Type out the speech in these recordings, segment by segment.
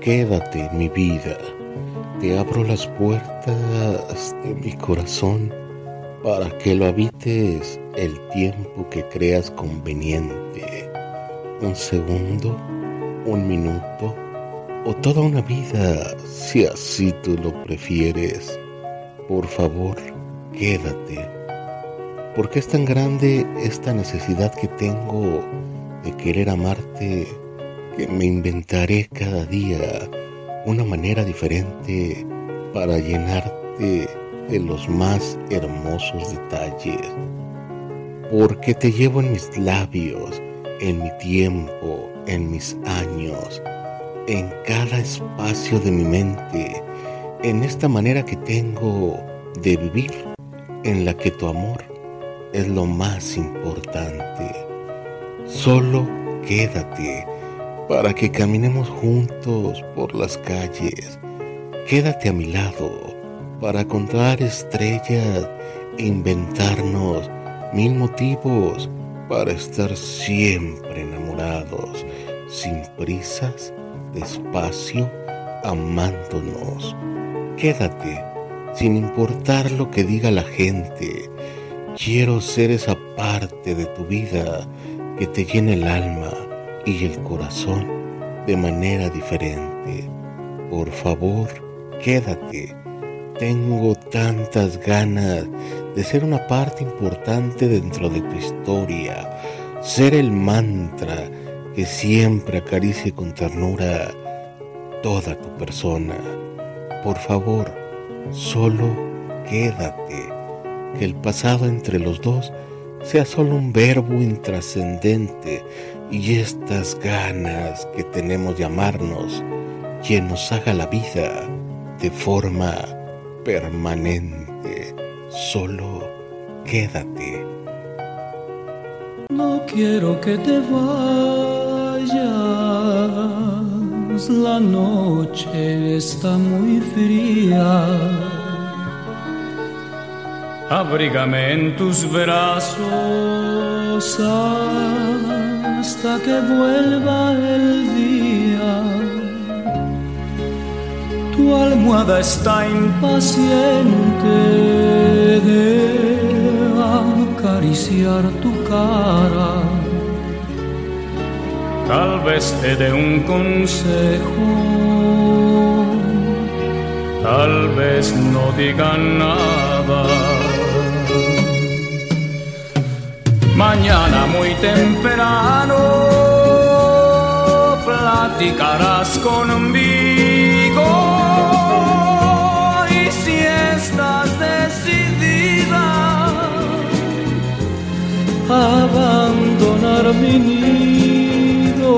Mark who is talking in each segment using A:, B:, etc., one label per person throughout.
A: quédate en mi vida. Te abro las puertas de mi corazón para que lo habites el tiempo que creas conveniente. Un segundo, un minuto o toda una vida, si así tú lo prefieres. Por favor, quédate. Porque es tan grande esta necesidad que tengo de querer amarte que me inventaré cada día una manera diferente para llenarte de los más hermosos detalles. Porque te llevo en mis labios, en mi tiempo, en mis años, en cada espacio de mi mente, en esta manera que tengo de vivir, en la que tu amor es lo más importante. Solo quédate para que caminemos juntos por las calles. Quédate a mi lado para contar estrellas e inventarnos mil motivos para estar siempre enamorados, sin prisas, despacio, amándonos. Quédate, sin importar lo que diga la gente. Quiero ser esa parte de tu vida que te llene el alma y el corazón de manera diferente. Por favor, quédate. Tengo tantas ganas de ser una parte importante dentro de tu historia, ser el mantra que siempre acaricie con ternura toda tu persona. Por favor, solo quédate, que el pasado entre los dos sea solo un verbo intrascendente y estas ganas que tenemos de amarnos, quien nos haga la vida de forma permanente. Solo quédate.
B: No quiero que te vayas, la noche está muy fría. Abrígame en tus brazos hasta que vuelva el día. Tu almohada está impaciente de acariciar tu cara. Tal vez te dé un consejo, tal vez no diga nada. Mañana muy temprano platicarás conmigo. Y si estás decidida a abandonar mi nido,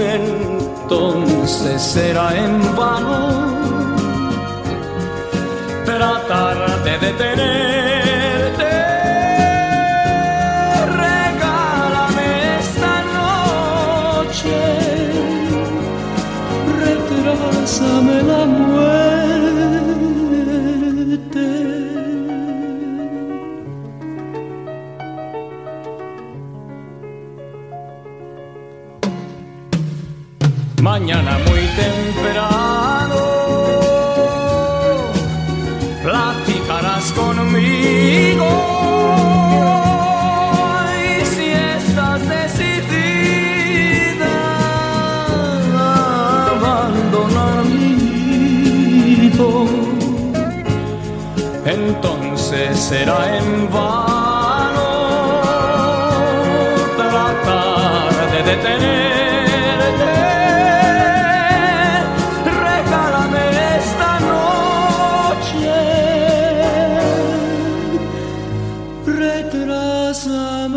B: entonces será en vano. Tratar de detener Pásame la muerte. Mañana muy temprano entonces será en vano tratar de detenerte. Regálame esta noche, retrásame.